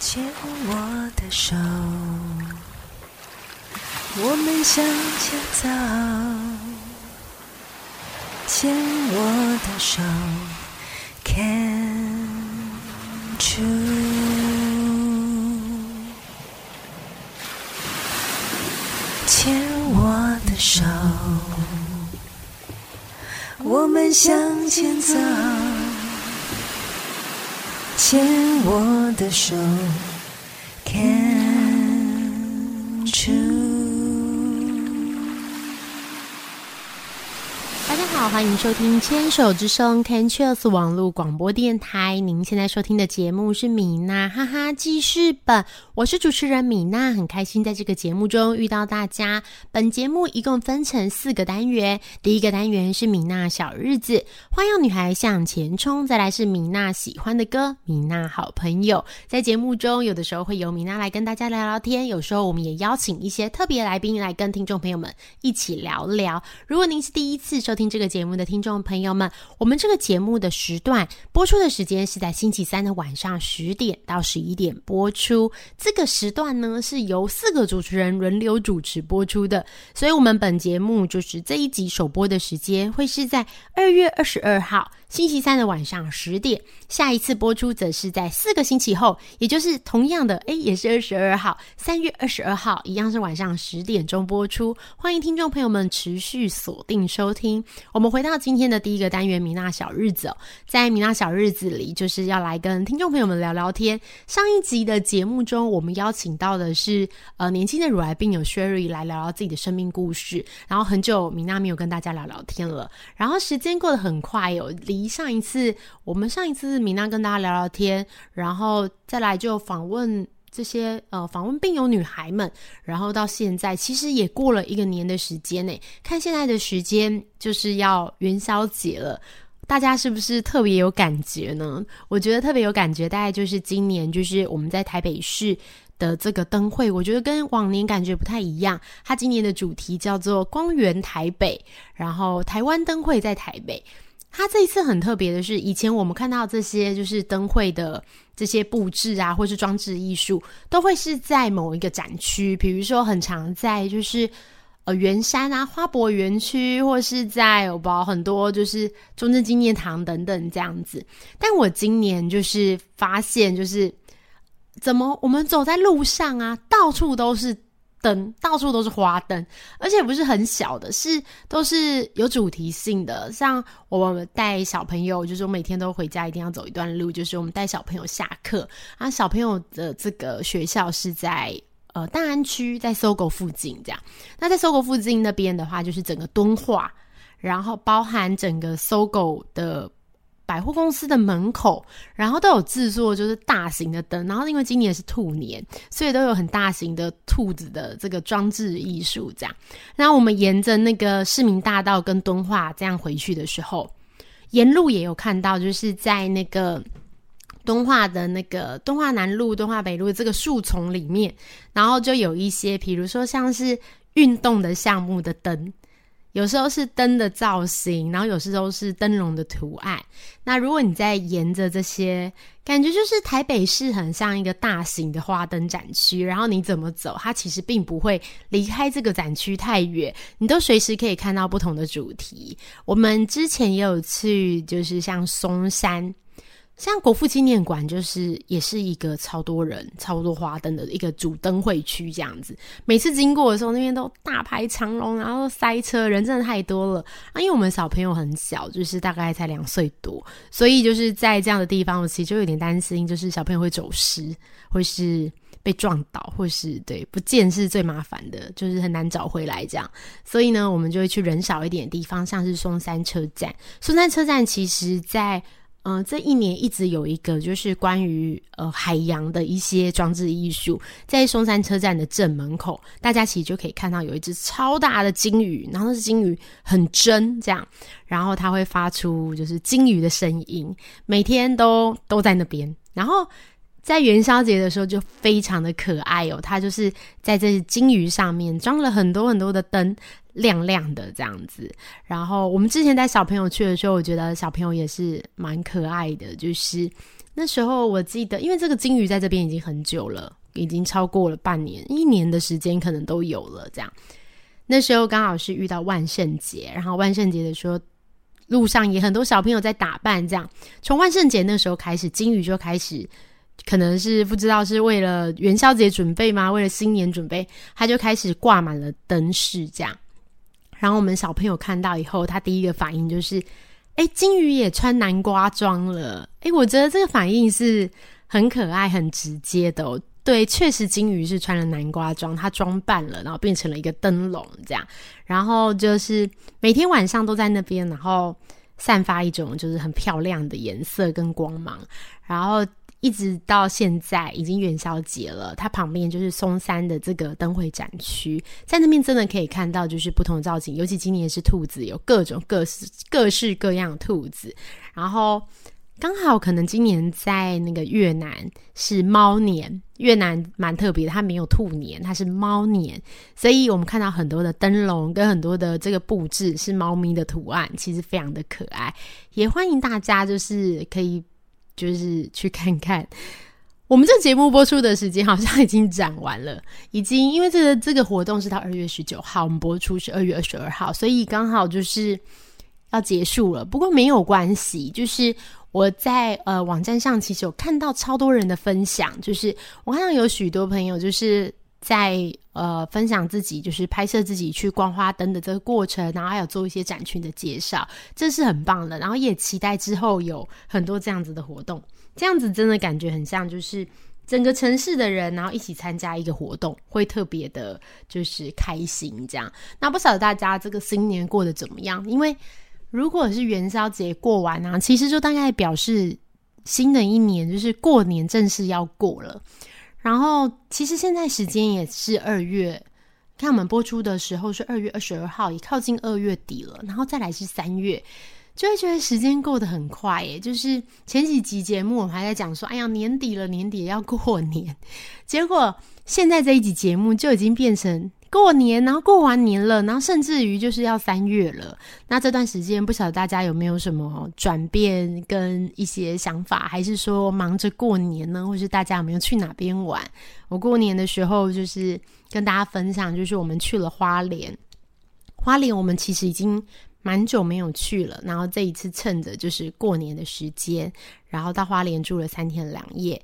牵我的手，我们向前走。牵我的手，Can you？。牵我的手，我们向前走。牵我的手。大家好，欢迎收听《牵手之声》Canchels 网络广播电台。您现在收听的节目是米娜哈哈记事本，我是主持人米娜，很开心在这个节目中遇到大家。本节目一共分成四个单元，第一个单元是米娜小日子，花样女孩向前冲；再来是米娜喜欢的歌，米娜好朋友。在节目中，有的时候会由米娜来跟大家聊聊天，有时候我们也邀请一些特别来宾来跟听众朋友们一起聊聊。如果您是第一次收听这个节目的听众朋友们，我们这个节目的时段播出的时间是在星期三的晚上十点到十一点播出。这个时段呢是由四个主持人轮流主持播出的，所以我们本节目就是这一集首播的时间会是在二月二十二号星期三的晚上十点，下一次播出则是在四个星期后，也就是同样的，诶，也是二十二号，三月二十二号，一样是晚上十点钟播出。欢迎听众朋友们持续锁定收听。我们回到今天的第一个单元——米娜小日子哦，在米娜小日子里，就是要来跟听众朋友们聊聊天。上一集的节目中，我们邀请到的是呃年轻的乳癌病友 Sherry 来聊聊自己的生命故事。然后很久米娜没有跟大家聊聊天了，然后时间过得很快哦，离上一次我们上一次米娜跟大家聊聊天，然后再来就访问。这些呃访问病友女孩们，然后到现在其实也过了一个年的时间呢。看现在的时间就是要元宵节了，大家是不是特别有感觉呢？我觉得特别有感觉，大概就是今年就是我们在台北市的这个灯会，我觉得跟往年感觉不太一样。它今年的主题叫做“光源台北”，然后台湾灯会在台北。它这一次很特别的是，以前我们看到这些就是灯会的这些布置啊，或是装置艺术，都会是在某一个展区，比如说很常在就是呃圆山啊花博园区，或是在我不很多就是中正纪念堂等等这样子。但我今年就是发现，就是怎么我们走在路上啊，到处都是。灯到处都是花灯，而且不是很小的，是都是有主题性的。像我们带小朋友，就是我每天都回家一定要走一段路，就是我们带小朋友下课啊。小朋友的这个学校是在呃大安区，在搜狗附近这样。那在搜狗附近那边的话，就是整个敦化，然后包含整个搜狗的。百货公司的门口，然后都有制作，就是大型的灯。然后因为今年是兔年，所以都有很大型的兔子的这个装置艺术。这样，然后我们沿着那个市民大道跟敦化这样回去的时候，沿路也有看到，就是在那个敦化的那个敦化南路、敦化北路这个树丛里面，然后就有一些，比如说像是运动的项目的灯。有时候是灯的造型，然后有时候是灯笼的图案。那如果你在沿着这些，感觉就是台北市很像一个大型的花灯展区，然后你怎么走，它其实并不会离开这个展区太远，你都随时可以看到不同的主题。我们之前也有去，就是像松山。像国父纪念馆就是也是一个超多人、超多花灯的一个主灯会区这样子。每次经过的时候，那边都大排长龙，然后塞车，人真的太多了啊！因为我们小朋友很小，就是大概才两岁多，所以就是在这样的地方，我其实就有点担心，就是小朋友会走失，或是被撞倒，或是对不见是最麻烦的，就是很难找回来这样。所以呢，我们就会去人少一点的地方，像是松山车站。松山车站其实，在嗯，这一年一直有一个就是关于呃海洋的一些装置艺术，在松山车站的正门口，大家其实就可以看到有一只超大的鲸鱼，然后那只鲸鱼很真这样，然后它会发出就是鲸鱼的声音，每天都都在那边，然后。在元宵节的时候就非常的可爱哦，它就是在这金鱼上面装了很多很多的灯，亮亮的这样子。然后我们之前带小朋友去的时候，我觉得小朋友也是蛮可爱的，就是那时候我记得，因为这个金鱼在这边已经很久了，已经超过了半年、一年的时间，可能都有了。这样，那时候刚好是遇到万圣节，然后万圣节的时候，路上也很多小朋友在打扮。这样，从万圣节那时候开始，金鱼就开始，可能是不知道是为了元宵节准备吗？为了新年准备，他就开始挂满了灯饰。这样，然后我们小朋友看到以后，他第一个反应就是。哎，金鱼也穿南瓜装了。哎，我觉得这个反应是很可爱、很直接的。对，确实金鱼是穿了南瓜装，它装扮了，然后变成了一个灯笼这样。然后就是每天晚上都在那边，然后散发一种就是很漂亮的颜色跟光芒。然后。一直到现在已经元宵节了，它旁边就是松山的这个灯会展区，在那边真的可以看到就是不同的造型，尤其今年是兔子，有各种各式各式各样的兔子。然后刚好可能今年在那个越南是猫年，越南蛮特别的，它没有兔年，它是猫年，所以我们看到很多的灯笼跟很多的这个布置是猫咪的图案，其实非常的可爱。也欢迎大家就是可以。就是去看看，我们这节目播出的时间好像已经展完了，已经因为这个这个活动是到二月十九号，我们播出是二月二十二号，所以刚好就是要结束了。不过没有关系，就是我在呃网站上其实有看到超多人的分享，就是我看到有许多朋友就是在呃分享自己就是拍摄自己去逛花灯的这个过程，然后还有做一些展群的介绍，这是很棒的。然后也期待之后有很多这样子的活动，这样子真的感觉很像就是整个城市的人，然后一起参加一个活动，会特别的就是开心这样。那不晓得大家这个新年过得怎么样？因为如果是元宵节过完啊，其实就大概表示新的一年就是过年正式要过了。然后，其实现在时间也是二月，看我们播出的时候是二月二十二号，也靠近二月底了。然后再来是三月，就会觉得时间过得很快耶。就是前几集节目我们还在讲说，哎呀，年底了，年底要过年，结果现在这一集节目就已经变成。过年，然后过完年了，然后甚至于就是要三月了。那这段时间，不晓得大家有没有什么转变跟一些想法，还是说忙着过年呢？或是大家有没有去哪边玩？我过年的时候就是跟大家分享，就是我们去了花莲。花莲我们其实已经蛮久没有去了，然后这一次趁着就是过年的时间，然后到花莲住了三天两夜，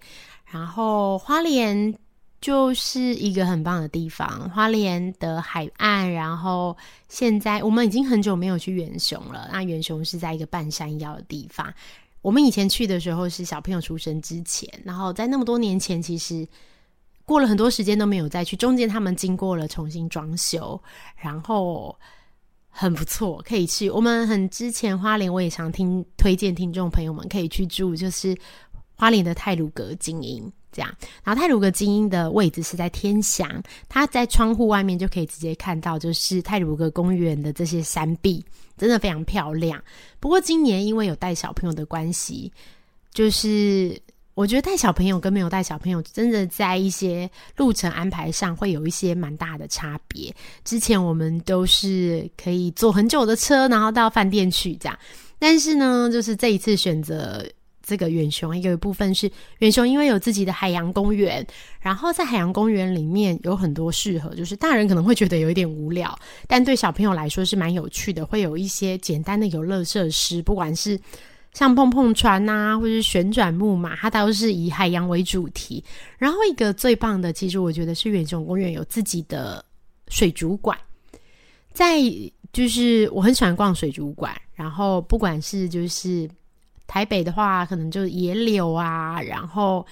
然后花莲。就是一个很棒的地方，花莲的海岸。然后现在我们已经很久没有去远雄了。那远雄是在一个半山腰的地方。我们以前去的时候是小朋友出生之前，然后在那么多年前，其实过了很多时间都没有再去。中间他们经过了重新装修，然后很不错，可以去。我们很之前花莲我也常听推荐听众朋友们可以去住，就是花莲的泰鲁阁精英。这样，然后泰鲁格精英的位置是在天祥，它在窗户外面就可以直接看到，就是泰鲁格公园的这些山壁，真的非常漂亮。不过今年因为有带小朋友的关系，就是我觉得带小朋友跟没有带小朋友，真的在一些路程安排上会有一些蛮大的差别。之前我们都是可以坐很久的车，然后到饭店去这样，但是呢，就是这一次选择。这个远雄有一部分是远雄，因为有自己的海洋公园，然后在海洋公园里面有很多适合，就是大人可能会觉得有一点无聊，但对小朋友来说是蛮有趣的，会有一些简单的游乐设施，不管是像碰碰船呐，或者是旋转木马，它都是以海洋为主题。然后一个最棒的，其实我觉得是远雄公园有自己的水族馆，在就是我很喜欢逛水族馆，然后不管是就是。台北的话，可能就野柳啊，然后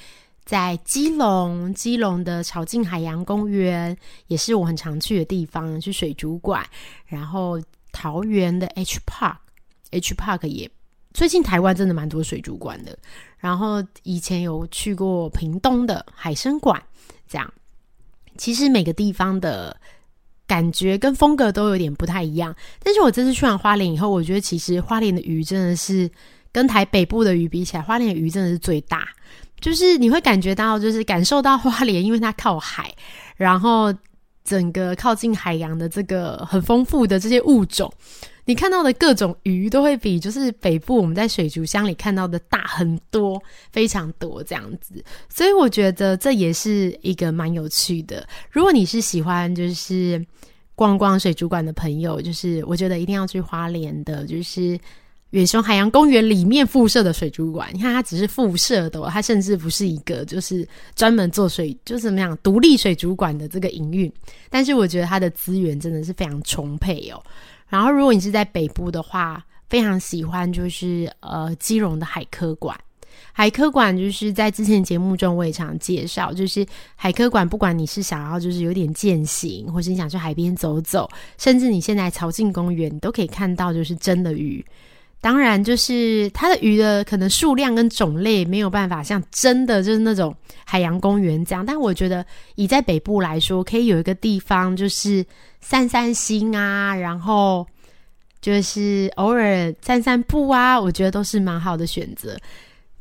在基隆，基隆的草境海洋公园也是我很常去的地方，去水族馆。然后桃园的 H Park，H Park 也最近台湾真的蛮多水族馆的。然后以前有去过屏东的海参馆，这样其实每个地方的感觉跟风格都有点不太一样。但是我这次去完花莲以后，我觉得其实花莲的鱼真的是。跟台北部的鱼比起来，花莲的鱼真的是最大。就是你会感觉到，就是感受到花莲，因为它靠海，然后整个靠近海洋的这个很丰富的这些物种，你看到的各种鱼都会比就是北部我们在水族箱里看到的大很多，非常多这样子。所以我觉得这也是一个蛮有趣的。如果你是喜欢就是逛逛水族馆的朋友，就是我觉得一定要去花莲的，就是远雄海洋公园里面附设的水族馆。你看，它只是附设的，它甚至不是一个就是专门做水，就是怎么样独立水族馆的这个营运。但是我觉得它的资源真的是非常充沛哦。然后，如果你是在北部的话，非常喜欢就是呃基隆的海科馆。海科馆就是在之前节目中我也常介绍，就是海科馆，不管你是想要就是有点践行，或是你想去海边走走，甚至你现在朝境公园，你都可以看到就是真的鱼。当然，就是它的鱼的可能数量跟种类没有办法像真的就是那种海洋公园这样，但我觉得以在北部来说，可以有一个地方就是散散心啊，然后就是偶尔散散步啊，我觉得都是蛮好的选择。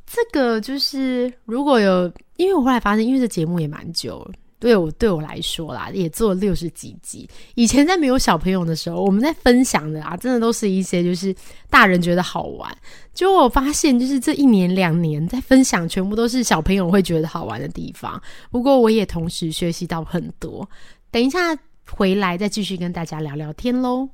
这个就是如果有，因为我后来发现，因为这节目也蛮久了。对我对我来说啦，也做了六十几集。以前在没有小朋友的时候，我们在分享的啊，真的都是一些就是大人觉得好玩。就我发现，就是这一年两年在分享，全部都是小朋友会觉得好玩的地方。不过我也同时学习到很多。等一下回来再继续跟大家聊聊天喽。